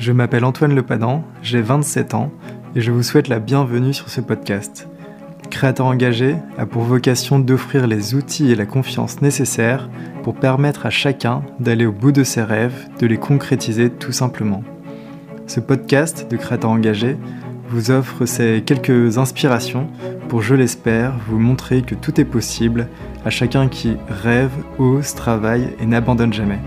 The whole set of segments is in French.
Je m'appelle Antoine Lepadan, j'ai 27 ans et je vous souhaite la bienvenue sur ce podcast. Créateur engagé a pour vocation d'offrir les outils et la confiance nécessaires pour permettre à chacun d'aller au bout de ses rêves, de les concrétiser tout simplement. Ce podcast de Créateur engagé vous offre ces quelques inspirations pour, je l'espère, vous montrer que tout est possible à chacun qui rêve, ose, travaille et n'abandonne jamais.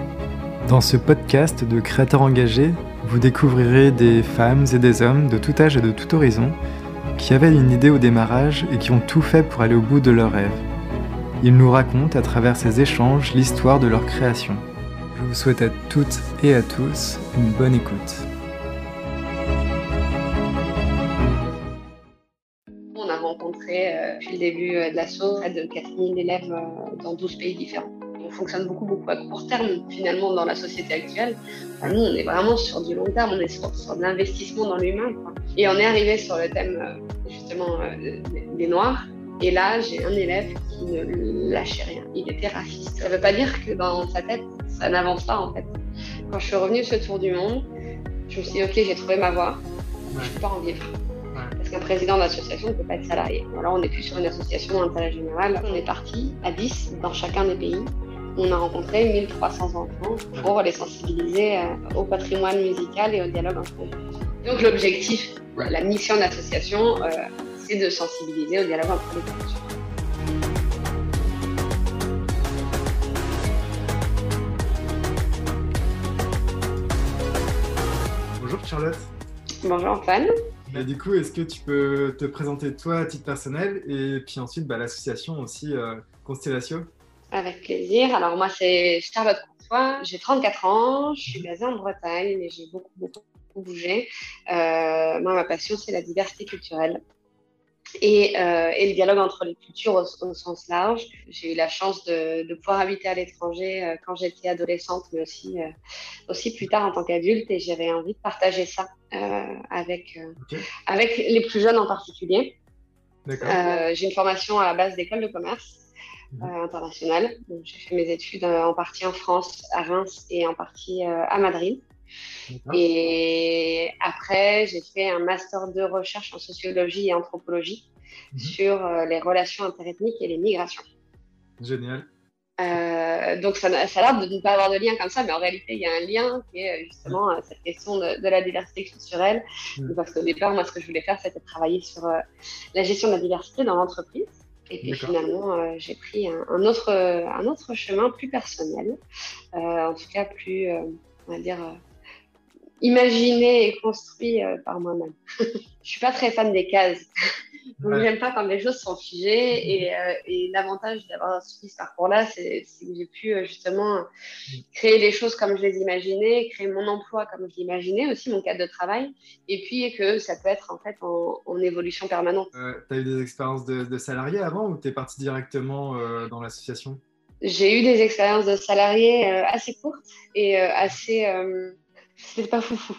Dans ce podcast de Créateurs engagés, vous découvrirez des femmes et des hommes de tout âge et de tout horizon qui avaient une idée au démarrage et qui ont tout fait pour aller au bout de leurs rêves. Ils nous racontent à travers ces échanges l'histoire de leur création. Je vous souhaite à toutes et à tous une bonne écoute. On a rencontré euh, depuis le début euh, de l'assaut près de 4000 élèves euh, dans 12 pays différents fonctionne beaucoup, beaucoup à court terme finalement dans la société actuelle. nous, on est vraiment sur du long terme, on est sur, de l'investissement dans l'humain. Et on est arrivé sur le thème euh, justement euh, des Noirs. Et là, j'ai un élève qui ne lâchait rien. Il était raciste. Ça ne veut pas dire que dans sa tête, ça n'avance pas en fait. Quand je suis revenue ce tour du monde, je me suis dit, ok, j'ai trouvé ma voie. Je ne peux pas en vivre. Parce qu'un président d'association ne peut pas être salarié. Alors on n'est plus sur une association d'intérêt général. On est parti à 10 dans chacun des pays on a rencontré 1300 enfants pour les sensibiliser euh, au patrimoine musical et au dialogue entre eux. Donc l'objectif, la mission de l'association, euh, c'est de sensibiliser au dialogue entre les cultures. Bonjour Charlotte. Bonjour Antoine. Bah, du coup, est-ce que tu peux te présenter toi à titre personnel et puis ensuite bah, l'association aussi euh, Constellation avec plaisir. Alors moi, c'est Charlotte Courtois, j'ai 34 ans, je suis basée en Bretagne, mais j'ai beaucoup, beaucoup, bougé. Euh, moi, ma passion, c'est la diversité culturelle. Et, euh, et, le dialogue entre les cultures au, sens large. J'ai eu la chance de, de pouvoir habiter à l'étranger euh, quand j'étais adolescente, mais aussi, euh, aussi plus tard en tant qu'adulte. Et j'avais envie de partager ça avec, avec les plus jeunes en particulier. J'ai une formation à la base d'école de commerce. Mhm. Euh, internationale. J'ai fait mes études euh, en partie en France, à Reims et en partie euh, à Madrid. Et après, j'ai fait un master de recherche en sociologie et anthropologie mhm. sur les relations interethniques et les migrations. Génial. donc ça, ça a l'air de ne pas avoir de lien comme ça, mais en réalité il y a un lien qui est justement cette question de, de la diversité culturelle. Mhm. Parce qu'au départ, moi ce que je voulais faire, c'était travailler sur la gestion de la diversité dans l'entreprise. Et puis finalement, euh, j'ai pris un, autre, un autre chemin plus personnel, euh, en tout cas plus, euh, on va dire, imaginé et construit par moi-même. je suis pas très fan des cases. Donc, j'aime pas quand les choses sont figées. Et, euh, et l'avantage d'avoir suivi ce parcours-là, c'est que j'ai pu euh, justement créer les choses comme je les imaginais, créer mon emploi comme je l'imaginais, aussi mon cadre de travail. Et puis que ça peut être en fait en, évolution permanente. Euh, tu as eu des expériences de, de salarié avant ou tu es parti directement dans l'association? J'ai eu des expériences de salarié assez courtes et assez c'était pas foufou.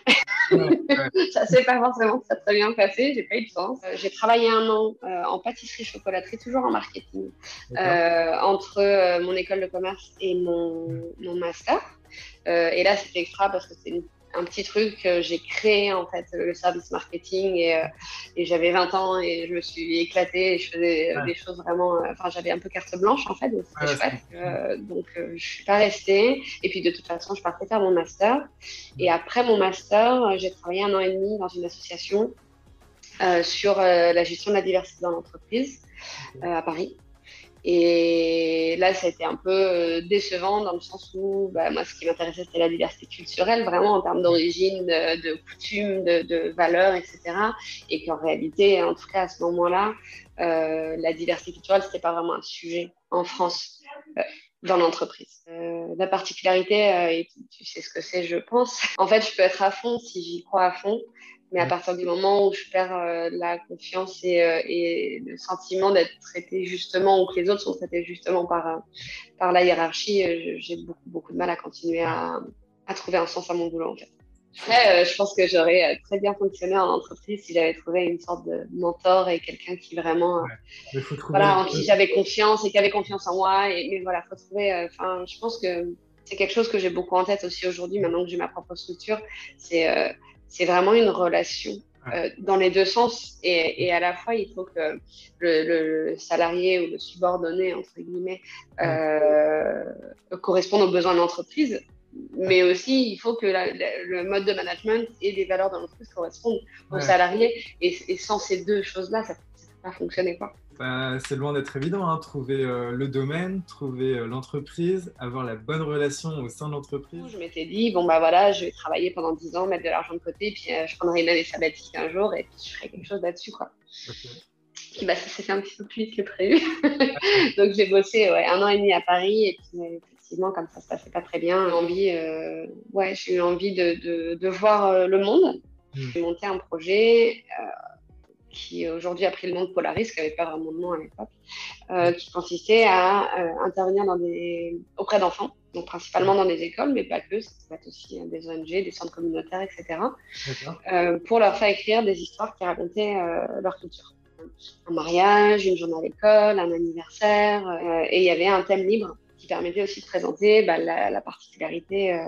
ça s'est pas forcément très, très bien passé, j'ai pas eu de chance. Euh, j'ai travaillé un an euh, en pâtisserie chocolaterie, toujours en marketing, euh, entre mon école de commerce et mon, mon master. et là, c'était extra parce que c'est une un petit truc, j'ai créé en fait le service marketing et, euh, et j'avais 20 ans et je me suis éclatée et je faisais des choses vraiment, euh, enfin j'avais un peu carte blanche en fait, donc c'était chouette. Euh, donc je suis pas restée et puis de toute façon je partais faire mon master et après mon master j'ai travaillé un an et demi dans une association sur la gestion de la diversité dans l'entreprise à Paris. Et là, ça a été un peu euh, décevant dans le sens où bah, moi, ce qui m'intéressait, c'était la diversité culturelle, vraiment en termes d'origine, de, de coutumes, de, de, valeurs, etc. Et qu'en réalité, en tout cas à ce moment-là, euh, la diversité culturelle, c'était pas vraiment un sujet en France. Euh, dans l'entreprise. La particularité, et tu sais ce que c'est, je pense. En fait, je peux être à fond si j'y crois à fond, mais à partir du moment où je perds euh, la confiance et, euh, et le sentiment d'être traité justement, ou que les autres sont traités justement par, euh, par la hiérarchie, j'ai beaucoup, beaucoup de mal à continuer à, à, trouver un sens à mon boulot en fait. Après, je pense que j'aurais très bien fonctionné en entreprise si j'avais trouvé une sorte de mentor et quelqu'un qui vraiment, voilà, en qui j'avais confiance et qui avait confiance en moi. Et, mais voilà, faut trouver. Enfin, je pense que c'est quelque chose que j'ai beaucoup en tête aussi aujourd'hui, maintenant que j'ai ma propre structure. C'est euh, c'est vraiment une relation euh, dans les deux sens. Et, et, à la fois, il faut que le, le salarié ou le subordonné, entre guillemets, euh, corresponde aux besoins de l'entreprise. Mais aussi, il faut que le mode de management et les valeurs de l'entreprise correspondent aux salariés. Et, et, sans ces deux choses-là, ça ne peut pas fonctionner. Quoi. Bah, c'est loin d'être évident, hein. trouver euh, le domaine, trouver euh, l'entreprise, avoir la bonne relation au sein de l'entreprise. Je m'étais dit, bon bah voilà, je vais travailler pendant 10 ans, mettre de l'argent de côté, puis euh, je prendrai une année sabbatique un jour et puis je ferai quelque chose là-dessus. quoi. Puis bah, ça s'est fait un petit peu plus vite que prévu. Donc j'ai bossé un an et demi à Paris et puis effectivement, comme ça se passait pas très bien, envie, ouais, j'ai eu envie de, de, voir le monde. Hmm. J'ai monté un projet qui aujourd'hui a pris le nom de Polaris, qui n'avait pas vraiment de nom à l'époque, euh, qui consistait à euh, intervenir dans des... auprès d'enfants, donc principalement dans des écoles, mais pas que, ça peut être aussi euh, des ONG, des centres communautaires, etc., pour leur faire écrire des histoires qui racontaient leur culture. Un mariage, une journée à l'école, un anniversaire, et il y avait un thème libre qui permettait aussi de présenter bah, la, la, particularité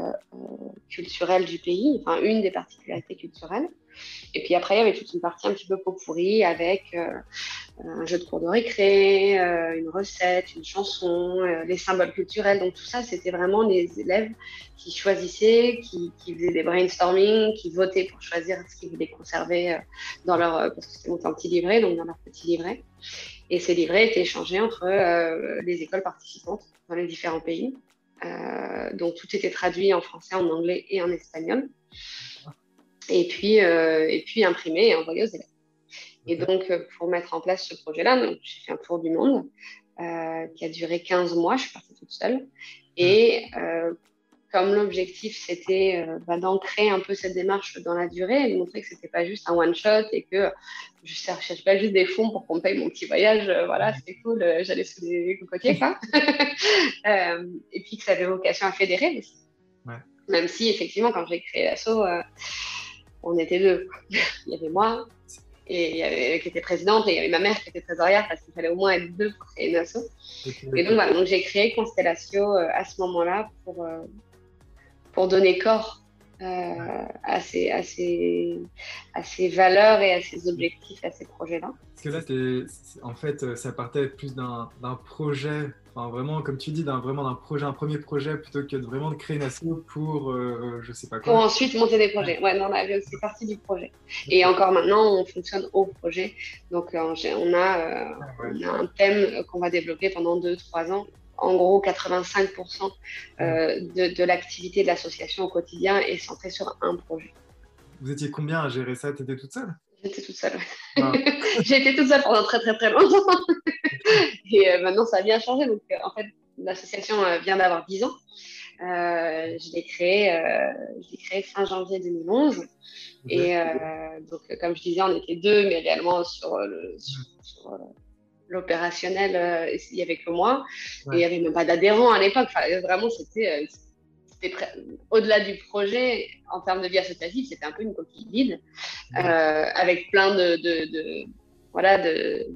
culturelle du pays, enfin une des particularités culturelles. Et puis après, il y avait toute une partie un petit peu pot pourri avec euh, un jeu de cours de récré, euh, une recette, une chanson, euh, les symboles culturels. Donc tout ça, c'était vraiment les élèves qui choisissaient, qui, faisaient des brainstorming, qui votaient pour choisir ce qu'ils voulaient conserver dans leur, petit livret, donc dans leur petit livret. Et ces livrets étaient échangés entre les écoles participantes dans les différents pays. donc tout était traduit en français, en anglais et en espagnol et puis, euh, et puis imprimer et envoyer aux élèves. Et donc, euh, pour mettre en place ce projet-là, j'ai fait un tour du monde euh, qui a duré 15 mois. Je suis partie toute seule. Et comme l'objectif, c'était bah, d'ancrer un peu cette démarche dans la durée et de montrer que c'était pas juste un one-shot et que je ne cherchais pas juste des fonds pour qu'on paye mon petit voyage. voilà, c'était cool. J'allais sous des cocotiers, quoi. et puis que ça avait vocation à fédérer aussi. Même si, effectivement, quand j'ai créé l'assaut, on était deux. il y avait moi, et il qui était présidente, et il y avait ma mère qui était trésorière, parce qu'il fallait au moins être deux pour créer une asso. Et donc, voilà, donc j'ai créé Constellation euh, à ce moment-là pour, euh, pour donner corps euh, à, ces, à, ces valeurs et à ces objectifs, à ces projets-là. Parce que là, en fait, ça partait plus d'un projet vraiment, comme tu dis, d'un vraiment d'un projet, un premier projet, plutôt que de vraiment de créer une asso pour, euh, je sais pas quoi. Pour ensuite monter des projets. Ouais, non, là, c'est partie du projet. Et encore maintenant, on fonctionne au projet. Donc, euh, on, a, euh, on a un thème qu'on va développer pendant 2-3 ans. En gros, 85% de, de l'activité de l'association au quotidien est centrée sur un projet. Vous étiez combien à gérer ça? Tu étais toute seule? J'étais toute seule. Ah. J'ai été toute seule pendant très très très longtemps. Et euh, maintenant, ça a bien changé. Donc, euh, en fait, l'association euh, vient d'avoir 10 ans. je l'ai créée créé fin janvier 2011. Et donc, comme je disais, on était deux, mais réellement sur l'opérationnel, il n'y avait que moi. Et il n'y avait même pas d'adhérents à l'époque. Enfin, vraiment, c'était au-delà du projet, en termes de vie associative, c'était un peu une coquille vide, avec plein de, de voilà, de,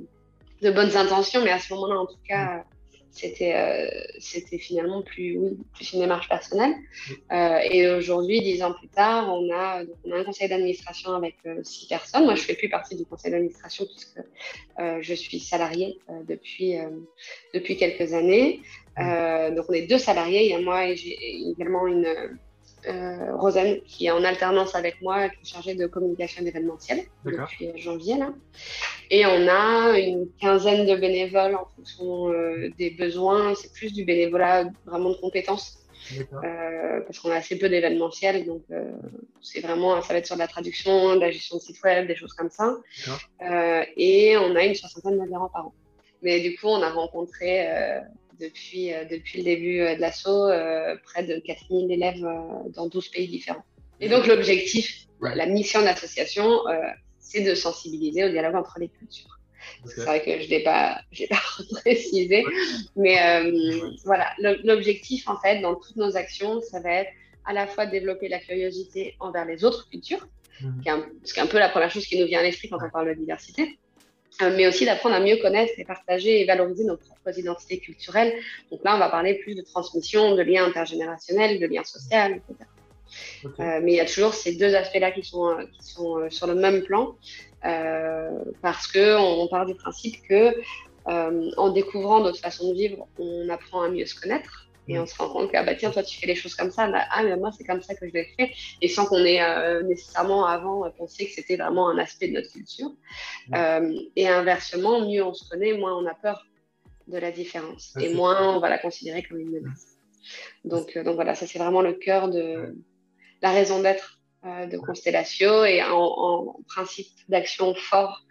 de bonnes intentions, mais à ce moment-là, en tout cas, c'était euh, c'était finalement plus, oui, plus une démarche personnelle. Euh, et aujourd'hui, dix ans plus tard, on a, on a un conseil d'administration avec euh, six personnes. Moi, je fais plus partie du conseil d'administration puisque je suis salariée depuis, depuis quelques années. donc, on est deux salariés. Il y a moi et j'ai également une euh, Rosanne, qui est en alternance avec moi, qui est chargée de communication événementielle depuis janvier. Là. Et on a une quinzaine de bénévoles en fonction euh, des besoins. C'est plus du bénévolat vraiment de compétences. Euh, parce qu'on a assez peu d'événementiels, donc c'est vraiment, ça va être sur de la traduction, de la gestion de site web, des choses comme ça. et on a une soixantaine d'adhérents par an. Mais du coup, on a rencontré depuis, euh, depuis le début euh, de l'assaut, euh, près de 4000 élèves dans 12 pays différents. Et donc l'objectif, la mission de l'association, c'est de sensibiliser au dialogue entre les cultures. C'est vrai que je ne l'ai pas, pas précisé, mais voilà, l'objectif en fait dans toutes nos actions, ça va être à la fois de développer la curiosité envers les autres cultures, qui est un, ce qui est un peu la première chose qui nous vient à l'esprit quand on parle de diversité, mais aussi d'apprendre à mieux connaître et partager et valoriser nos propres identités culturelles. Donc là, on va parler plus de transmission, de liens intergénérationnels, de liens sociaux, etc. mais il y a toujours ces deux aspects-là qui sont, qui sont sur le même plan, parce qu'on on part du principe que en découvrant notre façon de vivre, on apprend à mieux se connaître. Et on se rend compte que, ah bah tiens, toi, tu fais les choses comme ça. Bah, ah, mais moi, c'est comme ça que je l'ai fait. Et sans qu'on ait euh, nécessairement avant pensé que c'était vraiment un aspect de notre culture. Euh, et inversement, mieux on se connaît, moins on a peur de la différence. et moins on va la considérer comme une menace. Donc, euh, donc voilà, ça, c'est vraiment le cœur de la raison d'être de Constellatio et en, principe d'action fort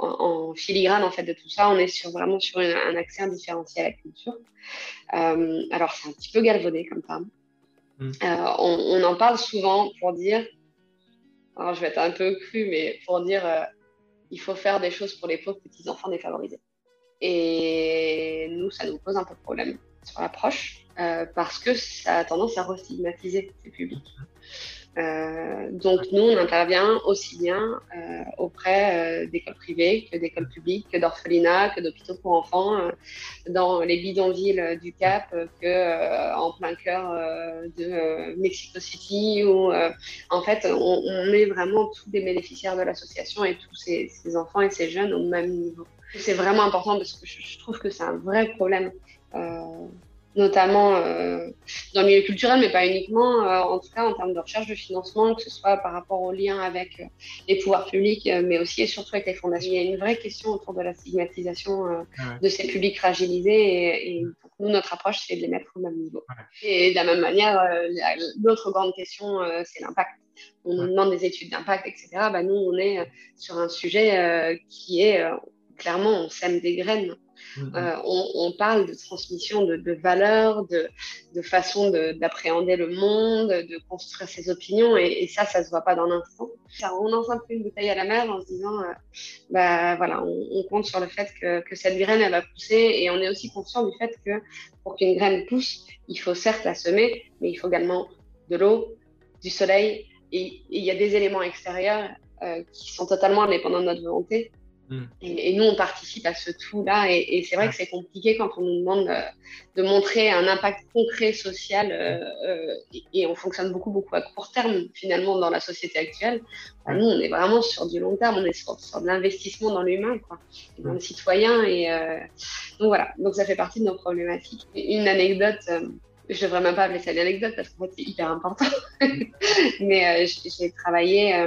en, filigrane en fait de tout ça, on est sur, vraiment sur un accès indifférencié à la culture. Euh, alors c'est un petit peu galvaudé comme ça. Mm. Euh, on, en parle souvent pour dire, alors je vais être un peu cru, mais pour dire euh, il faut faire des choses pour les pauvres petits enfants défavorisés. Et nous, ça nous pose un peu de problème sur l'approche parce que ça a tendance à restigmatiser ces publics. Euh, donc nous, on intervient aussi bien euh, auprès euh, d'écoles privées que d'écoles publiques, que d'orphelinats, que d'hôpitaux pour enfants, dans les bidonvilles du Cap, que en plein cœur de Mexico City, où en fait on, met vraiment tous les bénéficiaires de l'association et tous ces, ces, enfants et ces jeunes au même niveau. C'est vraiment important parce que je, je trouve que c'est un vrai problème notamment euh, dans le milieu culturel, mais pas uniquement, euh, en tout cas en termes de recherche de financement, que ce soit par rapport aux liens avec euh, les pouvoirs publics, mais aussi et surtout avec les fondations. Il y a une vraie question autour de la stigmatisation de ces publics fragilisés, et, nous, notre approche, c'est de les mettre au même niveau. Et de la même manière, l'autre grande question, c'est l'impact. On nous demande des études d'impact, etc. Bah, nous, on est sur un sujet qui est, clairement, on sème des graines Mm-hmm. Euh, on, parle de transmission de, valeurs, de, façon d'appréhender le monde, de construire ses opinions, et, ça, ça se voit pas dans l'instant. On lance un une bouteille à la mer en se disant, euh, bah voilà, on, compte sur le fait que, cette graine, elle va pousser, et on est aussi conscient du fait que pour qu'une graine pousse, il faut certes la semer, mais il faut également de l'eau, du soleil, et il y a des éléments extérieurs euh, qui sont totalement indépendants de notre volonté. Mm. Et, nous, on participe à ce tout-là. Et, c'est vrai que c'est compliqué quand on nous demande euh, de, montrer un impact concret social. Euh, euh, et, on fonctionne beaucoup, beaucoup à court terme, finalement, dans la société actuelle. Bah, nous, on est vraiment sur du long terme. On est sur, de l'investissement dans l'humain, quoi, dans le citoyen. Et donc voilà. Donc ça fait partie de nos problématiques. une anecdote. je devrais même pas appeler ça une anecdote parce qu'en fait c'est hyper important. Mais j'ai travaillé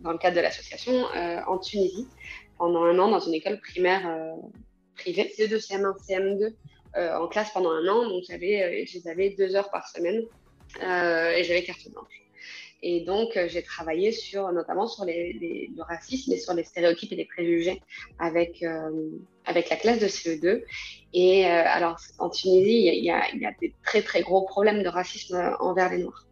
dans le cadre de l'association en Tunisie pendant un an dans une école primaire euh, privée, CE2, CM1, CM2, en classe pendant un an. Donc, j'avais, euh, avais deux heures par semaine euh, et j'avais carte blanche. Et donc, j'ai travaillé sur, notamment sur les, le racisme et sur les stéréotypes et les préjugés avec, avec la classe de CE2. Et alors, en Tunisie, il y, a, il y, a, des très, très gros problèmes de racisme envers les Noirs.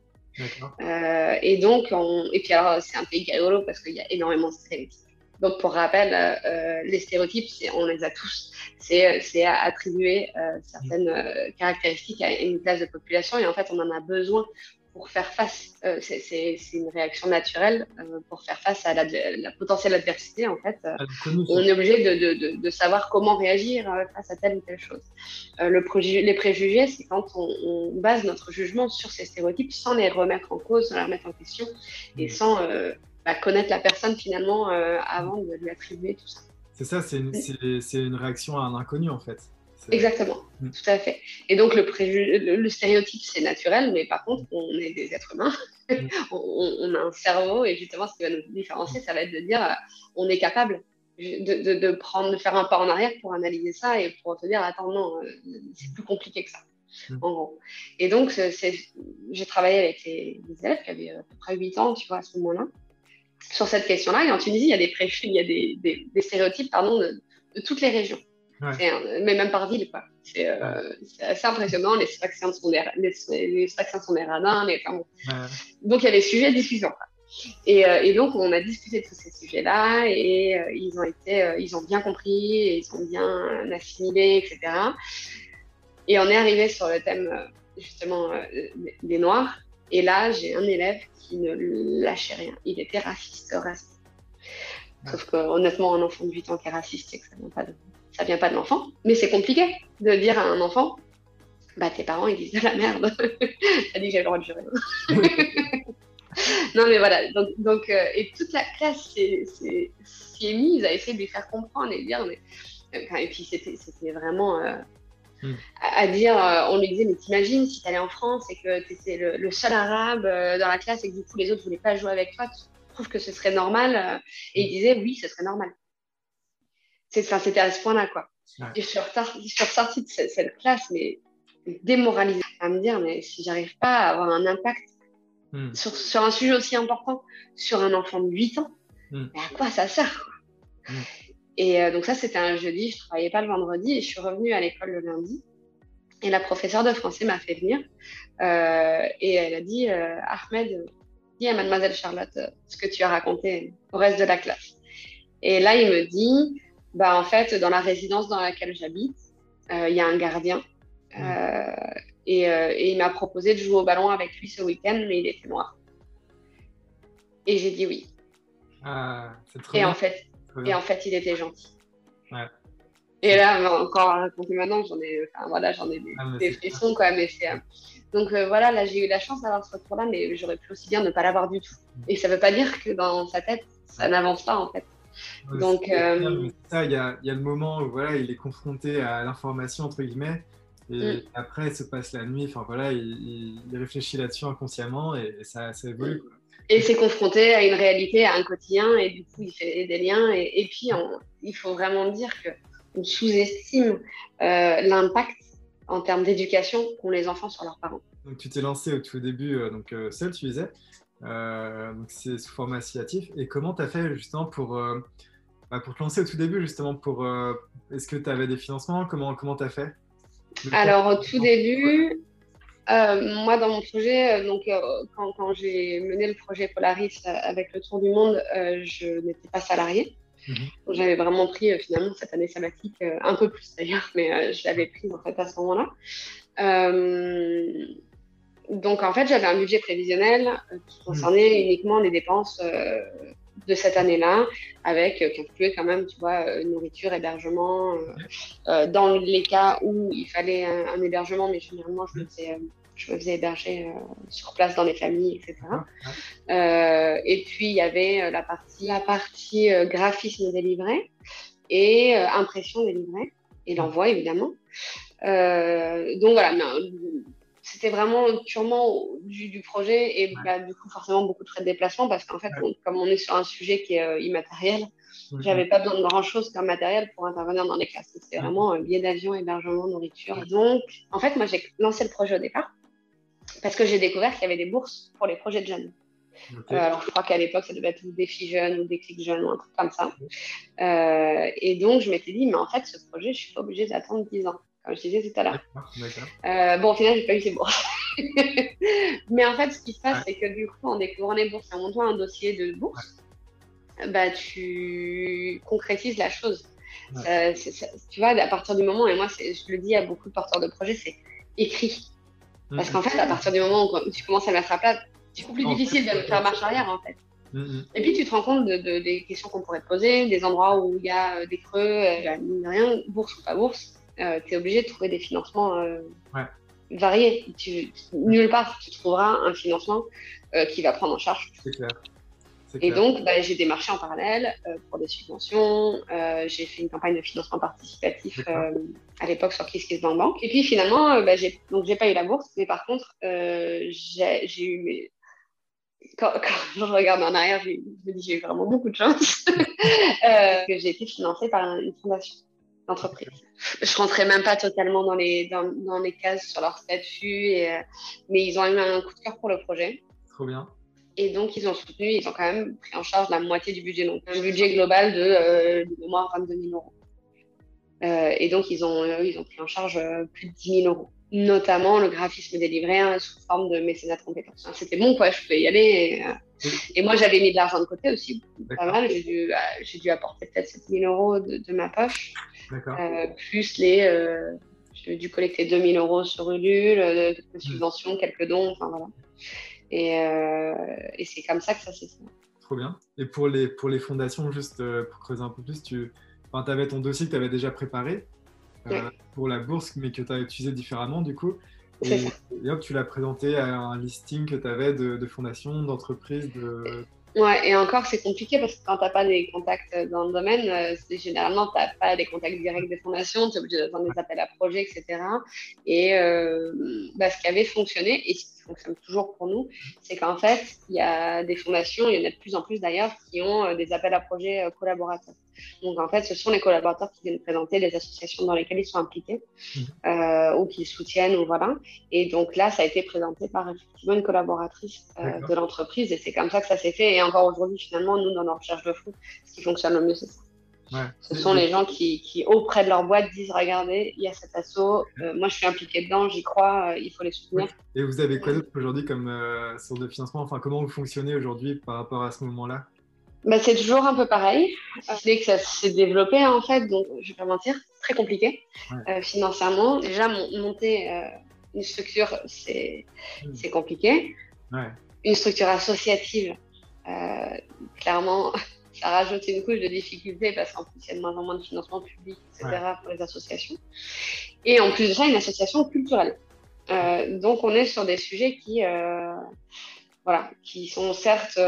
et donc, on, et puis alors, c'est un pays rigolo parce qu'il y a énormément de stéréotypes. Donc, pour rappel, euh, euh, les stéréotypes, on les a tous. C'est attribuer euh, certaines caractéristiques à une classe de population et en fait, on en a besoin pour faire face. c'est une réaction naturelle pour faire face à la, potentielle adversité. En fait, on est obligé de, de, de, savoir comment réagir face à telle ou telle chose. Le les préjugés, c'est quand on, on, base notre jugement sur ces stéréotypes sans les remettre en cause, sans les remettre en question et mmh. Sans connaître la personne finalement euh, avant de lui attribuer tout ça. C'est ça, c'est une, une, réaction à un inconnu en fait. Exactement, mm. tout à fait. Et donc le, le, stéréotype, c'est naturel, mais par contre, on est des êtres humains, mm. on, a un cerveau, et justement, ce qui va nous différencier, ça va être de dire, euh, on est capable de, de, prendre, de faire un pas en arrière pour analyser ça et pour te dire, attends, non, euh, c'est plus compliqué que ça. Mm. En gros. Et donc, j'ai travaillé avec les, les, élèves qui avaient à peu près 8 ans, tu vois, à ce moment-là sur cette question-là. Et en Tunisie, il y a des, il y a des, des, stéréotypes pardon, de, toutes les régions, mais même par ville. C'est euh, assez impressionnant. Les Sfaxiens sont des, les, les sont des radins. Les, Donc, il y a des sujets de discussion. Et, euh, et, donc, on a discuté de tous ces sujets-là et euh, ils, ont été, ils ont bien compris, et ils ont bien assimilé, etc. Et on est arrivé sur le thème, justement, des Noirs. Et là, j'ai un élève qui ne lâchait rien. Il était raciste, raciste. Sauf que honnêtement, un enfant de 8 ans qui est raciste, c'est que ça vient pas de, ça vient pas de l'enfant. Mais c'est compliqué de dire à un enfant, bah tes parents ils disent de la merde. T'as dit que j'avais le droit de jurer. non mais voilà, donc, donc euh, et toute la classe s'est mise à essayer de lui faire comprendre et dire, mais, et puis c'était vraiment euh, hmm. à, dire, euh, on lui disait, mais t'imagines si t'allais en France et que t'étais le, le seul arabe dans la classe et que du coup les autres voulaient pas jouer avec toi, tu trouves que ce serait normal Et il disait, oui, ce serait normal. C'était à ce point-là, quoi. Je suis, ressortie, de cette, classe, mais démoralisée, à me dire, mais si j'arrive pas à avoir un impact hmm. sur, sur, un sujet aussi important, sur un enfant de 8 ans, mais à quoi ça sert. Et euh, donc ça, c'était un jeudi, je travaillais pas le vendredi, et je suis revenue à l'école le lundi. Et la professeure de français m'a fait venir, euh, et elle a dit, euh, Ahmed, dis à mademoiselle Charlotte ce que tu as raconté au reste de la classe. Et là, il me dit, bah, en fait, dans la résidence dans laquelle j'habite, il y a un gardien euh, et, il m'a proposé de jouer au ballon avec lui ce week-end, mais il était noir. Et j'ai dit oui. Ah, et, en fait, et en fait, il était gentil. Et là, encore à raconter maintenant, j'en ai, enfin, voilà, j'en ai des, ah, frissons, quoi. Mais c'est, euh, donc voilà, là, j'ai eu la chance d'avoir ce retour-là, mais j'aurais pu aussi bien ne pas l'avoir du tout. Mm. Et ça ne veut pas dire que dans sa tête, ça n'avance pas, en fait. donc, il y, a, y, a le moment où voilà, il est confronté à l'information, entre guillemets, et mm. après, il se passe la nuit, enfin voilà, il, réfléchit là-dessus inconsciemment et, ça, ça, évolue. Et c'est confronté à une réalité, à un quotidien, et du coup, il fait des liens. Et, puis, il faut vraiment dire qu'on sous-estime euh, l'impact en termes d'éducation qu'ont les enfants sur leurs parents. Donc, tu t'es lancé au tout début, euh, donc euh, seul, tu disais. donc, c'est sous format associatif. Et comment tu as fait justement pour, bah, pour te lancer au tout début, justement pour, Est-ce que tu avais des financements? Comment tu as fait? Alors, au tout début, euh, moi, dans mon projet, euh, donc, euh, quand, j'ai mené le projet Polaris avec le Tour du Monde, je n'étais pas salariée. Mhm. J'avais vraiment pris finalement cette année sabbatique, un peu plus d'ailleurs, mais je l'avais prise en fait à ce moment-là. donc en fait, j'avais un budget prévisionnel qui concernait uniquement les dépenses de cette année-là, avec euh, calculer quand même, tu vois, euh, nourriture, hébergement, euh, dans les cas où il fallait un, hébergement, mais généralement, je me faisais, je me faisais héberger sur place dans les familles, etc. et puis, il y avait la partie, la partie graphisme délivré et impression délivrée, et l'envoi, évidemment. donc voilà, c'était vraiment purement du, projet et bah, du coup forcément beaucoup de frais de déplacement parce qu'en fait comme on est sur un sujet qui est euh, immatériel j'avais pas besoin de grand chose comme matériel pour intervenir dans les classes. C'était vraiment un billet d'avion hébergement nourriture. Donc en fait moi j'ai lancé le projet au départ parce que j'ai découvert qu'il y avait des bourses pour les projets de jeunes. Euh, alors, je crois qu'à l'époque, ça devait être des filles jeunes ou des clics jeunes ou un truc comme ça. Euh, et donc, je m'étais dit, mais en fait, ce projet, je suis pas obligée d'attendre 10 ans comme je disais tout à l'heure. Euh, bon, au final, j'ai pas eu ces bourses. Mais en fait, ce qui se passe, c'est que du coup, en découvrant les bourses, en montant un dossier de bourse, bah, tu concrétises la chose. Euh, tu vois, à partir du moment, et moi, je le dis à beaucoup de porteurs de projets, c'est écrit. Parce qu'en fait, à partir du moment où tu commences à mettre à plat, c'est beaucoup plus difficile de faire marche arrière, en fait. Et puis tu te rends compte de, des questions qu'on pourrait te poser, des endroits où il y a euh, des creux, euh, rien, bourse ou pas bourse. Euh, tu es obligé de trouver des financements euh, variés. Tu, nulle part, tu trouveras un financement euh, qui va prendre en charge. C'est clair. Et donc, bah, j'ai démarché en parallèle pour des subventions. j'ai fait une campagne de financement participatif à l'époque sur KissKissBankBank. Bank. Et puis finalement, bah, j'ai donc j'ai pas eu la bourse, mais par contre, j'ai eu mes... quand, je regarde en arrière, je me dis j'ai eu vraiment beaucoup de chance que j'ai été financée par une fondation d'entreprise. Je rentrais même pas totalement dans les, dans, dans les cases sur leur statut, et, euh, mais ils ont eu un coup de cœur pour le projet. Trop bien. Et donc, ils ont soutenu, ils ont quand même pris en charge la moitié du budget. Donc, un budget global de, euh, de mémoire 22 000 euros. Euh, et donc, ils ont, ils ont pris en charge plus de 10 000 euros. Notamment le graphisme délivré hein, sous forme de mécénat de compétences. C'était bon, quoi, je pouvais y aller. Et, moi, j'avais mis de l'argent de côté aussi, pas mal. J'ai dû, apporter peut-être 7 000 euros de, de ma poche. Euh, plus les. Euh, j'ai dû collecter 2000 euros sur Ulule, euh, quelques subventions, quelques dons, enfin voilà. Et, et c'est comme ça que ça s'est fait. trop bien. Et pour les, pour les fondations, juste pour creuser un peu plus, tu enfin, avais ton dossier que tu avais déjà préparé pour la bourse, mais que tu as utilisé différemment du coup. Et, hop, tu l'as présenté à un listing que tu avais de, de fondations, d'entreprises, de Ouais, et encore, c'est compliqué parce que quand tu n'as pas des contacts dans le domaine, euh, généralement, tu n'as pas des contacts directs des fondations, tu es obligé d'attendre des appels à projets, etc. Et euh, bah, ce qui avait fonctionné, et ce fonctionne toujours pour nous, c'est qu'en fait, il y a des fondations, il y en a de plus en plus d'ailleurs, qui ont euh, des appels à projets euh, collaborateurs. Donc, en fait, ce sont les collaborateurs qui viennent présenter les associations dans lesquelles ils sont impliqués mmh. euh, ou qui soutiennent, ou voilà. Et donc là, ça a été présenté par effectivement une collaboratrice euh, de l'entreprise et c'est comme ça que ça s'est fait. Et encore aujourd'hui, finalement, nous, dans nos recherches de fonds, ce qui fonctionne le mieux, c'est ça. Ouais. Ce sont les gens qui, qui, auprès de leur boîte, disent Regardez, il y a cet assaut, euh, moi je suis impliqué dedans, j'y crois, il faut les soutenir. Et vous avez quoi d'autre aujourd'hui comme source de financement? Enfin, comment vous fonctionnez aujourd'hui par rapport à ce moment-là? Bah, c'est toujours un peu pareil. C'est que ça s'est développé en fait, donc je vais pas mentir, très compliqué euh, financièrement. Déjà, monter euh, une structure, c'est mm. compliqué. Une structure associative, euh, clairement, ça rajoute une couche de difficulté parce qu'en plus, il y a de moins en moins de financement public, etc., pour les associations. Et en plus de ça, une association culturelle. donc, on est sur des sujets qui, voilà, qui sont certes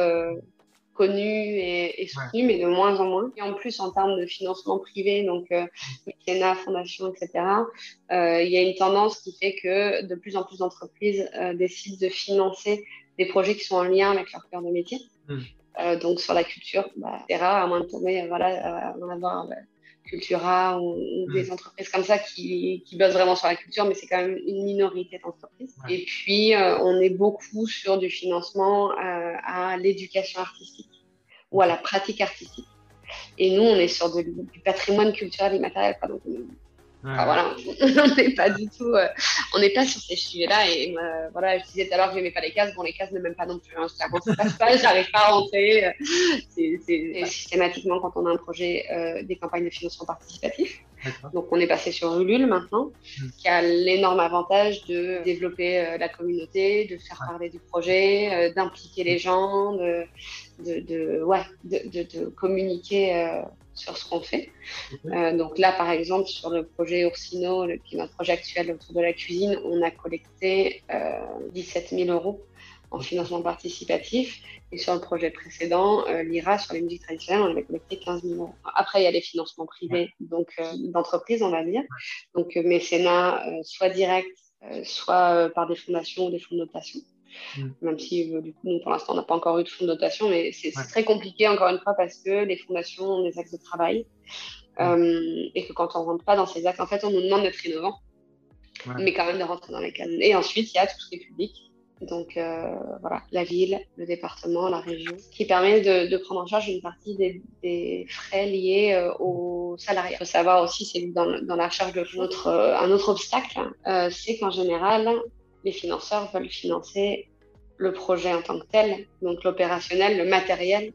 connus et, et soutenus, mais de moins en moins. Et en plus, en termes de financement privé, donc euh, mécénat, fondation, etc., euh, il y a une tendance qui fait que de plus en plus d'entreprises euh, décident de financer des projets qui sont en lien avec leur cœur de métier. Hmm. donc sur la culture, bah, c'est rare, à moins de tomber, voilà, à en avoir Cultura ou, des mm. entreprises comme ça qui, qui bossent vraiment sur la culture, mais c'est quand même une minorité d'entreprises. Et puis, euh, on est beaucoup sur du financement euh, à l'éducation artistique ou à la pratique artistique. Et nous, on est sur du patrimoine culturel immatériel. Quoi. Donc, voilà, on n'est pas du tout, euh, on n'est pas sur ces sujets-là. Et voilà, je disais tout à l'heure que j'aimais pas les cases. Bon, les cases ne m'aiment pas non plus. Hein. Ça ne passe pas, j'arrive pas à rentrer. Euh, c'est systématiquement quand on a un projet euh, des campagnes de financement participatif. Donc, on est passé sur Ulule maintenant, mmh. qui a l'énorme avantage de développer la communauté, de faire parler du projet, d'impliquer les gens, de, de, de ouais, de, de communiquer sur ce qu'on fait. Euh, donc là, par exemple, sur le projet Ursino, qui est notre projet actuel autour de la cuisine, on a collecté 17 000 euros en financement participatif. Et sur le projet précédent, euh, l'IRA, sur les musiques traditionnelles, on avait collecté 15 000 euros. Après, il y a les financements privés, donc euh, d'entreprises, on va dire. Donc mécénat, soit direct, soit par des fondations ou des fonds de notation. Mm. Même si, euh, du coup, nous, pour l'instant, on n'a pas encore eu de fonds de dotation, mais c'est très compliqué, encore une fois, parce que les fondations ont des axes de travail. Euh, et que quand on ne rentre pas dans ces axes, en fait, on nous demande d'être innovant, mais quand même de rentrer dans les cases. Et ensuite, il y a tout ce qui est public. Donc euh, voilà, la ville, le département, la région, qui permet de, prendre en charge une partie des, frais liés aux salariés. Il faut savoir aussi, c'est dans, dans, la recherche de notre, un autre obstacle, c'est qu'en général, les financeurs veulent financer le projet en tant que tel, donc l'opérationnel, le matériel,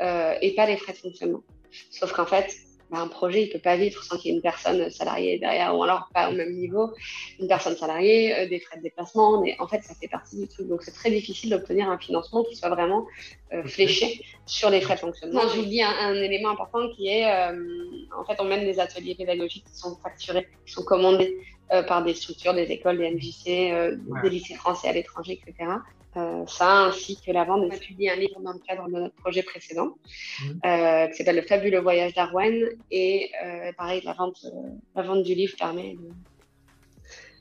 euh, et pas les frais de fonctionnement. Sauf qu'en fait, bah, un projet, il peut pas vivre sans qu'il y ait une personne salariée derrière, ou alors pas au même niveau, une personne salariée, euh, des frais de déplacement. Mais en fait, ça fait partie du truc. Donc, c'est très difficile d'obtenir un financement qui soit vraiment euh, fléché sur les frais de fonctionnement. je vous dis un, élément important qui est, en fait, on mène des ateliers pédagogiques qui sont facturés, qui sont commandés euh, par des structures, des écoles, des MJC, euh, des lycées français à l'étranger, etc. Euh, ça, ainsi que la vente. On a publié un livre dans le cadre de notre projet précédent, mmh. qui s'appelle Le fabuleux voyage d'Arwen. Et pareil, la vente, la vente du livre permet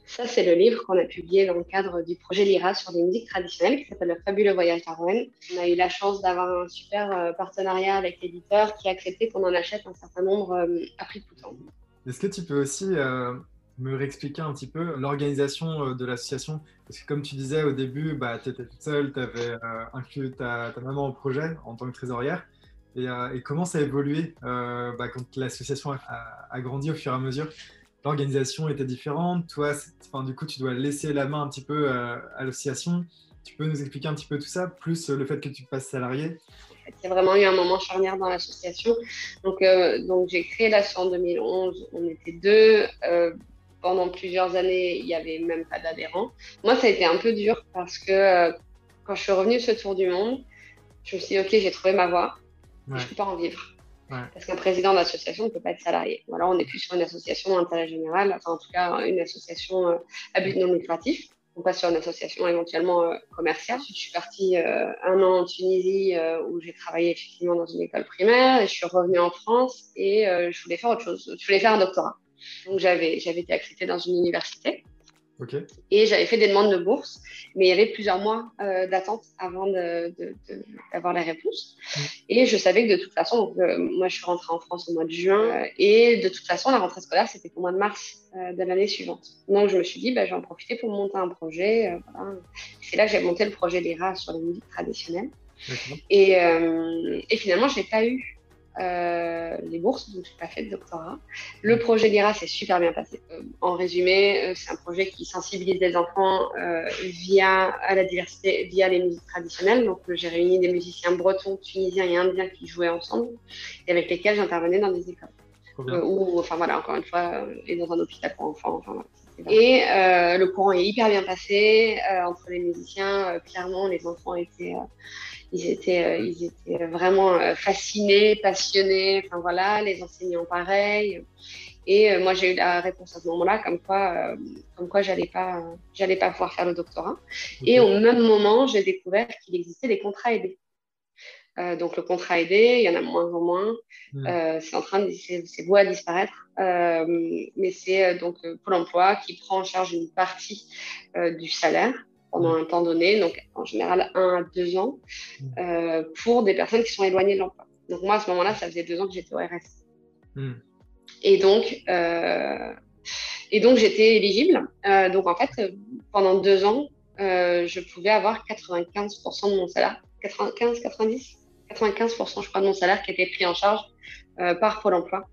Ça, c'est le livre qu'on a publié dans le cadre du projet LIRA sur les musiques traditionnelles, qui s'appelle Le fabuleux voyage d'Arwen. On a eu la chance d'avoir un super partenariat avec l'éditeur qui a accepté qu'on en achète un certain nombre à prix coûtant. Est-ce que tu peux aussi me réexpliquer un petit peu l'organisation euh, de l'association Parce que comme tu disais au début, bah, tu étais toute seule, tu avais euh, inclus ta, maman au projet en tant que trésorière. Et, euh, comment ça a évolué bah, quand l'association a, grandi au fur et à mesure? L'organisation était différente. Toi, du coup, tu dois laisser la main un petit peu à l'association. Tu peux nous expliquer un petit peu tout ça, plus le fait que tu passes salarié il y a vraiment eu un moment charnière dans l'association. Donc, donc j'ai créé l'association en 2011. On était deux pendant plusieurs années, il n'y avait même pas d'adhérents. Moi, ça a été un peu dur parce que euh, quand je suis revenue ce tour du monde, Je me suis dit, ok, j'ai trouvé ma voie, je ne peux pas en vivre. Parce qu'un président d'association ne peut pas être salarié. Ou alors on est plus sur une association d'intérêt général, enfin en tout cas une association euh, à but non lucratif. On passe sur une association éventuellement euh, commerciale. Je suis partie un an en Tunisie où j'ai travaillé effectivement dans une école primaire et je suis revenue en France et je voulais faire autre chose. Je voulais faire un doctorat. Donc j'avais été acceptée dans une université. Et j'avais fait des demandes de bourse, mais il y avait plusieurs mois euh, d'attente avant d'avoir de, les réponses. Mm. Et je savais que de toute façon, euh, moi je suis rentrée en France au mois de juin, euh, et de toute façon, la rentrée scolaire, c'était au mois de mars de l'année suivante. Donc je me suis dit, bah, je vais en profiter pour monter un projet. C'est là que j'ai monté le projet l'IRA sur les musiques traditionnelles. Et, et, finalement, je n'ai pas eu euh, les bourses, donc j'ai pas fait de doctorat. Le projet l'IRA s'est super bien passé. Euh, en résumé, euh, c'est un projet qui sensibilise les enfants via à la diversité, via les musiques traditionnelles. Donc j'ai réuni des musiciens bretons, tunisiens et indiens qui jouaient ensemble et avec lesquels j'intervenais dans des écoles. ou enfin voilà, encore une fois, et dans un hôpital pour enfants. Enfin, Et le courant est hyper bien passé entre les musiciens. clairement, les enfants étaient ils étaient, euh, ils étaient vraiment euh, fascinés, passionnés. Enfin voilà, les enseignants pareil. Et euh, moi, j'ai eu la réponse à ce moment-là, comme quoi, comme quoi, j'allais pas, j'allais pas pouvoir faire le doctorat. Et au même moment, j'ai découvert qu'il existait des contrats aidés. donc le contrat aidé, il y en a moins en moins. Hmm. c'est en train de, c'est beau à disparaître. mais c'est donc Pôle Emploi qui prend en charge une partie du salaire pendant un temps donné, donc en général un à deux ans, mm. euh, pour des personnes qui sont éloignées de l'emploi. Donc moi, à ce moment-là, ça faisait deux ans que j'étais au RS. Mm. Et donc, euh, et donc j'étais éligible. Euh, donc en fait, pendant deux ans, je pouvais avoir 95% de mon salaire, 95, 90, 95% je crois de mon salaire qui était pris en charge par Pôle Emploi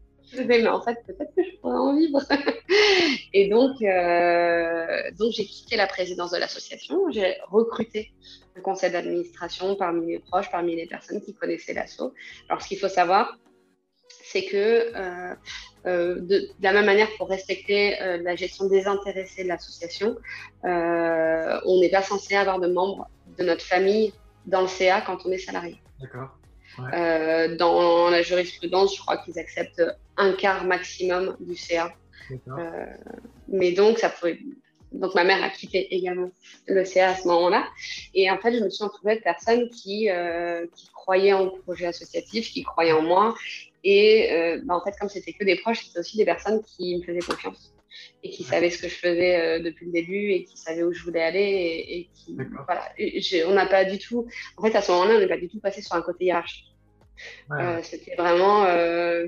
mais en fait, peut-être que je pourrais en vivre. et donc, euh, donc j'ai quitté la présidence de l'association. J'ai recruté un conseil d'administration parmi mes proches, parmi les personnes qui connaissaient l'asso. Alors, ce qu'il faut savoir, c'est que euh, euh, de, la même manière, pour respecter la gestion désintéressée de l'association, on n'est pas censé avoir de membres de notre famille dans le CA quand on est salarié. D'accord. Euh, dans la jurisprudence, je crois qu'ils acceptent un quart maximum du CA. Euh, mais donc, ça pouvait. Donc, ma mère a quitté également le CA à ce moment-là. Et en fait, je me suis entourée de personnes qui, euh, qui croyaient en projet associatif, qui croyaient en moi. Et bah, en fait, comme c'était que des proches, c'était aussi des personnes qui me faisaient confiance et qui savaient ce que je faisais depuis le début et qui savaient où je voulais aller et, qui voilà. On n'a pas du tout en fait à ce moment-là on n'est pas du tout passé sur un côté hiérarchique. Euh, c'était vraiment euh,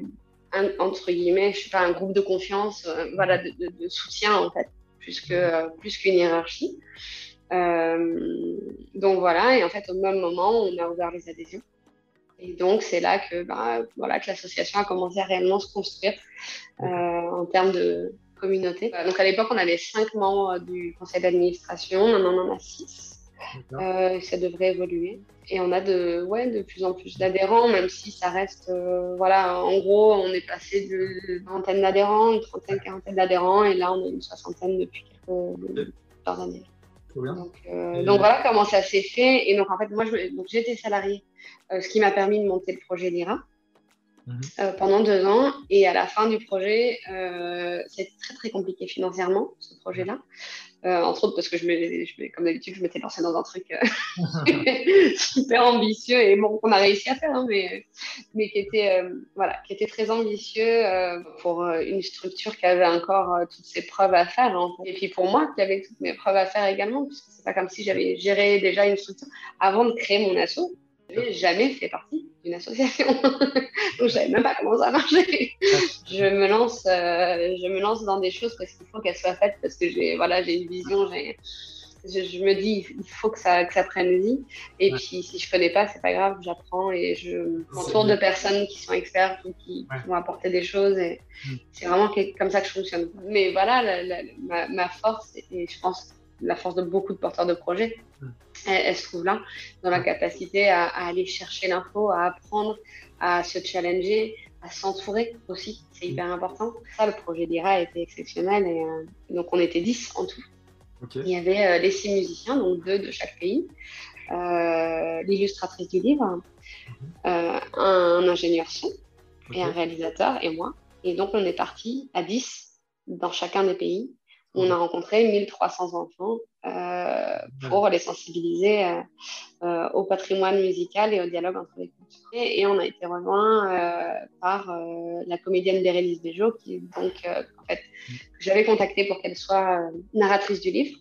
un, entre guillemets je sais pas un groupe de confiance euh, voilà de, de, soutien en fait plus que plus qu'une hiérarchie. Donc voilà et en fait au même moment on a ouvert les adhésions. Et donc, c'est là que, bah, voilà, que l'association a commencé à réellement se construire en termes de, communauté. Euh, donc à l'époque, on avait cinq membres du conseil d'administration, maintenant on en a six. Euh, ça devrait évoluer. Et on a de, ouais, de plus en plus d'adhérents, même si ça reste. Euh, voilà, en gros, on est passé de trentaine d'adhérents, une trentaine, quarantaine d'adhérents, et là, on a une soixantaine depuis quelques, années. Donc, donc, voilà comment ça s'est fait. Et donc, en fait, moi, j'étais salariée, ce qui m'a permis de monter le projet LIRA. Mhm. Euh, pendant deux ans. Et à la fin du projet, euh, c'était très très compliqué financièrement, ce projet-là. Euh, entre autres parce que je, me, comme d'habitude, je m'étais lancée dans un truc euh, super ambitieux et bon, qu'on a réussi à faire, hein, mais, mais qui était voilà, qui était très ambitieux pour une structure qui avait encore toutes ses preuves à faire. Hein. Et puis pour moi, qui avait toutes mes preuves à faire également, puisque c'est pas comme si j'avais géré déjà une structure avant de créer mon asso. N'ai jamais fait partie d'une association. Donc, je savais même pas comment ça marchait. je me lance, euh, je me lance dans des choses parce qu'il faut qu'elles soient faites parce que j'ai, voilà, une vision, j'ai, je, me dis, il faut que ça, que ça prenne vie. Et puis, si je connais pas, c'est pas grave, j'apprends et je m'entoure de personnes qui sont expertes ou qui, vont apporter des choses. Et mm. c'est vraiment comme ça que je fonctionne. Mais voilà, ma, ma, force, et je pense la force de beaucoup de porteurs de projets, mm. elle, se trouve là, dans la capacité à, aller chercher l'info, à apprendre, à se challenger, à s'entourer aussi. C'est hyper important. Ça, le projet d'IRA était exceptionnel. Et, euh, donc, on était 10 en tout. Il y avait euh, les six musiciens, donc deux de chaque pays. l'illustratrice du livre, un ingénieur son et un réalisateur et moi. Et donc, on est parti à 10 dans chacun des pays. On a rencontré 1300 enfants euh, pour les sensibiliser euh, euh, au patrimoine musical et au dialogue entre les cultures. Et, on a été rejoint par la comédienne Bérénice Béjot, qui donc en fait j'avais contacté pour qu'elle soit narratrice du livre.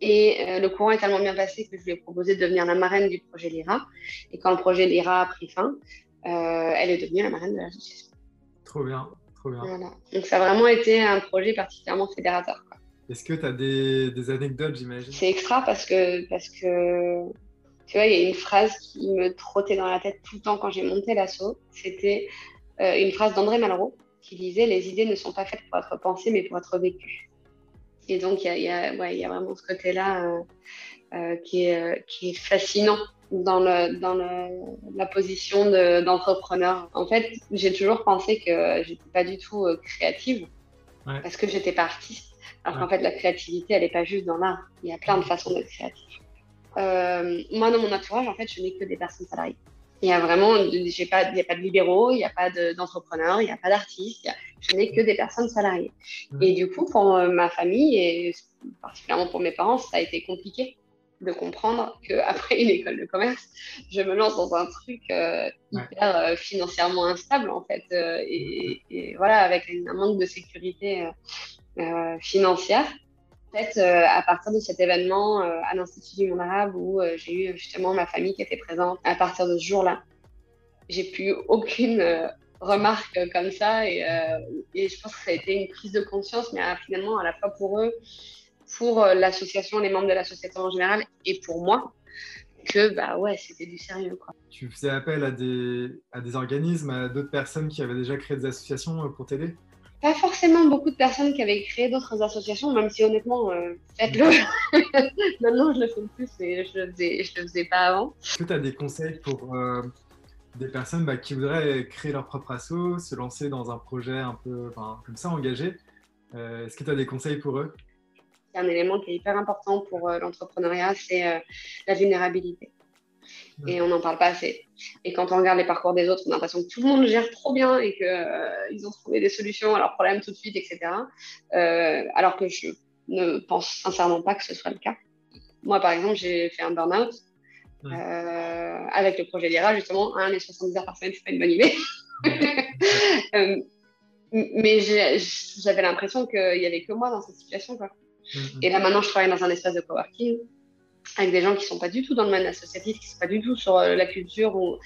Et le courant est tellement bien passé que je lui ai proposé de devenir la marraine du projet Lyra. Et quand le projet Lyra a pris fin, elle est devenue la marraine de l'association. Trop bien. Donc ça a vraiment été un projet particulièrement fédérateur. Est-ce que tu as des, anecdotes, j'imagine? C'est extra parce que, parce que, tu vois, il y a une phrase qui me trottait dans la tête tout le temps quand j'ai monté l'assaut. C'était euh, une phrase d'André Malraux qui disait Les idées ne sont pas faites pour être pensées, mais pour être vécues. Et donc, il y a, y a, vraiment ce côté-là euh, euh, qui, est, qui est fascinant dans, le, dans le, la position d'entrepreneur. en fait, j'ai toujours pensé que j'étais pas du tout créative parce que j'étais pas artiste. Alors qu'en fait, la créativité, elle n'est pas juste dans l'art. Il y a plein de façons d'être créatif. Euh, moi, dans mon entourage, en fait, je n'ai que des personnes salariées. Il y a vraiment, j'ai pas, il n'y a pas de libéraux, il n'y a pas d'entrepreneurs, il n'y a pas d'artistes. Je n'ai que des personnes salariées. Et du coup, pour euh, ma famille et particulièrement pour mes parents, ça a été compliqué de comprendre qu'après une école de commerce, je me lance dans un truc euh, hyper euh, financièrement instable, en fait, euh, et, voilà, avec un manque de sécurité financière. En fait, à partir de cet événement à l'Institut du Monde Arabe, où j'ai eu justement ma famille qui était présente, à partir de ce jour-là, j'ai plus aucune remarque comme ça, et, je pense que ça a été une prise de conscience, mais finalement, à la fois pour eux, pour euh, l'association, les membres de l'association en général et pour moi, que bah ouais, c'était du sérieux. Tu faisais appel à des, à des organismes, à d'autres personnes qui avaient déjà créé des associations euh, pour t'aider? Pas forcément beaucoup de personnes qui avaient créé d'autres associations, même si honnêtement, euh, faites-le. Maintenant, je le fais plus, mais je ne le, faisais, je le faisais pas avant. Est-ce que tu as des conseils pour des personnes bah, qui voudraient créer leur propre asso, se lancer dans un projet un peu comme ça, engagé? Est-ce que tu as des conseils pour eux? Un élément qui est hyper important pour euh, l'entrepreneuriat, c'est euh, la vulnérabilité. Et on n'en parle pas assez. Et quand on regarde les parcours des autres, on a l'impression que tout le monde gère trop bien et qu'ils euh, ont trouvé des solutions à leurs problèmes tout de suite, etc. alors que je ne pense sincèrement pas que ce soit le cas. Moi, par exemple, j'ai fait un burn-out avec le projet Lira, justement, un les 70 heures par semaine, c'est pas une bonne idée. mais j'avais l'impression qu'il n'y avait que moi dans cette situation. Quoi. Et là, maintenant, je travaille dans un espace de coworking avec des gens qui ne sont pas du tout dans le domaine associatif, qui ne sont pas du tout sur euh, la culture. Ou...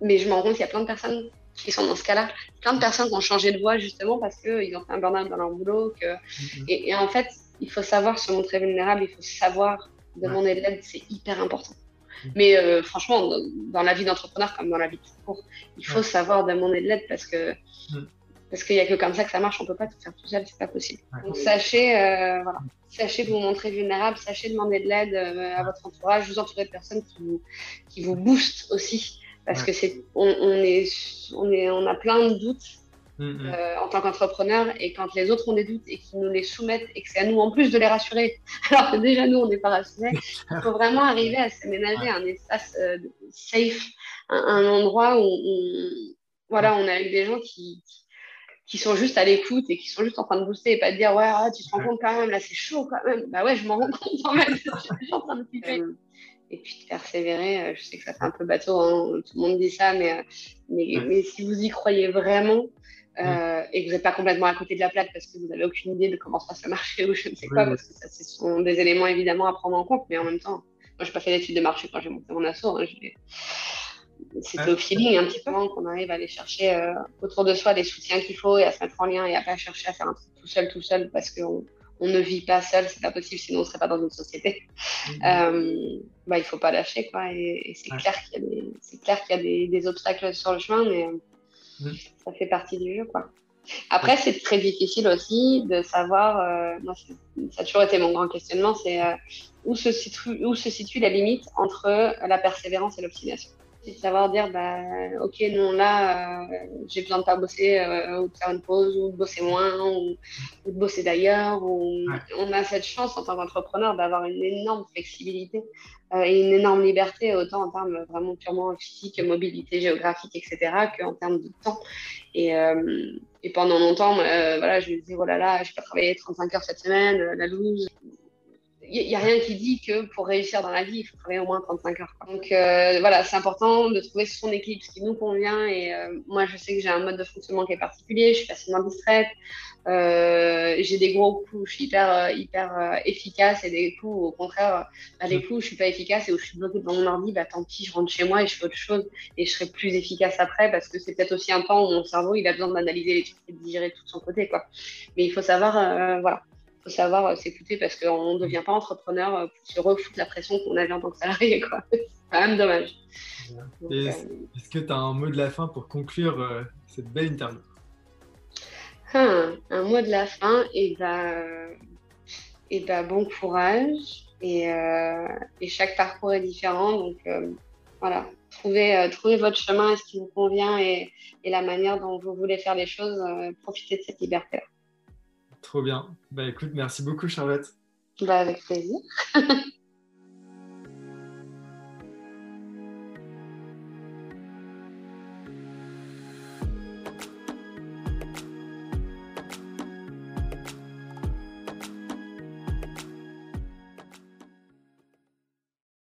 Mais je me rends compte qu'il y a plein de personnes qui sont dans ce cas-là. Plein de personnes qui ont changé de voie justement parce qu'ils ont fait un burn-out dans leur boulot. Que... Et, en fait, il faut savoir se montrer vulnérable, il faut savoir demander de l'aide, c'est hyper important. Mais euh, franchement, dans la vie d'entrepreneur comme dans la vie de cours, il faut savoir demander de l'aide parce que parce qu'il n'y a que comme ça que ça marche, on ne peut pas tout faire tout seul, c'est pas possible. Donc sachez, euh, voilà, sachez vous montrer vulnérable, sachez demander de l'aide euh, à votre entourage, vous entourez de personnes qui vous, qui vous boostent aussi, parce que c'est, on, on, est, on, est, on a plein de doutes mm, mm. euh, en tant qu'entrepreneur, et quand les autres ont des doutes et qu'ils nous les soumettent, et que c'est à nous en plus de les rassurer, alors que déjà nous on n'est pas rassurés, il faut vraiment arriver à s'aménager un espace safe, un, un, endroit où on, voilà, on est avec des gens qui qui sont juste à l'écoute et qui sont juste en train de booster et pas de dire ouais ah, tu te rends compte quand même là c'est chaud quand même. Bah ouais je m'en rends compte quand même je suis en train de flipper. Et puis de persévérer euh, je sais que ça fait un peu bateau hein, tout le monde dit ça mais, euh, mais, mais, si vous y croyez vraiment euh, et que vous n'êtes pas complètement à côté de la plaque parce que vous n'avez aucune idée de comment ça se marcher ou je ne sais quoi parce que ça ce sont des éléments évidemment à prendre en compte mais en même temps moi j'ai pas fait d'études de marché quand j'ai monté mon assaut hein, c'était au feeling un petit peu qu'on arrive à aller chercher euh, autour de soi les soutiens qu'il faut et à se mettre en lien et à pas chercher à faire un truc tout seul, tout seul parce qu'on on ne vit pas seul, c'est pas possible, sinon on serait pas dans une société. Mhm. Euh, bah, il faut pas lâcher quoi. Et, c'est clair qu'il y a, des, c'est clair qu'il y a des, des, obstacles sur le chemin, mais mhm. ça fait partie du jeu quoi. Après, c'est très difficile aussi de savoir, euh, moi, ça a toujours été mon grand questionnement, c'est où, se situe, où se situe la limite entre la persévérance et l'obstination? C'est de savoir dire, bah, ok, non, là, euh, j'ai besoin de pas bosser euh, ou de faire une pause ou de bosser moins ou, de bosser d'ailleurs. On a cette chance en tant qu'entrepreneur d'avoir une énorme flexibilité euh, et une énorme liberté, autant en termes vraiment purement physique, mobilité géographique, etc., qu'en termes de temps. Et, et pendant longtemps, voilà, je me disais, oh là là, je peux travailler 35 heures cette semaine, la loose il n'y a rien qui dit que pour réussir dans la vie, il faut travailler au moins 35 heures. Donc euh, voilà, c'est important de trouver son équilibre, ce qui nous convient. Et euh, moi, je sais que j'ai un mode de fonctionnement qui est particulier, je suis facilement distraite, euh, j'ai des gros coups, je suis hyper, hyper efficace et des coups, au contraire, bah, des coups où je suis pas efficace et où je suis bloquée devant mon ordi, bah, tant pis, je rentre chez moi et je fais autre chose et je serai plus efficace après parce que c'est peut-être aussi un temps où mon cerveau, il a besoin d'analyser les trucs et de digérer tout de son côté. Quoi. Mais il faut savoir, voilà faut savoir euh, s'écouter parce qu'on ne devient pas entrepreneur euh, pour se refoutre la pression qu'on avait en tant que salarié. C'est quand même dommage. Euh, est-ce que tu as un mot de la fin pour conclure cette belle interview? Ah, Un mot de la fin, et ben, et ben bon courage. Et, et, chaque parcours est différent. Donc voilà, trouvez, trouvez votre chemin, ce qui vous convient et, et, la manière dont vous voulez faire les choses. profitez de cette liberté-là. Trop bien. Bah écoute, merci beaucoup Charlotte. Bah avec plaisir.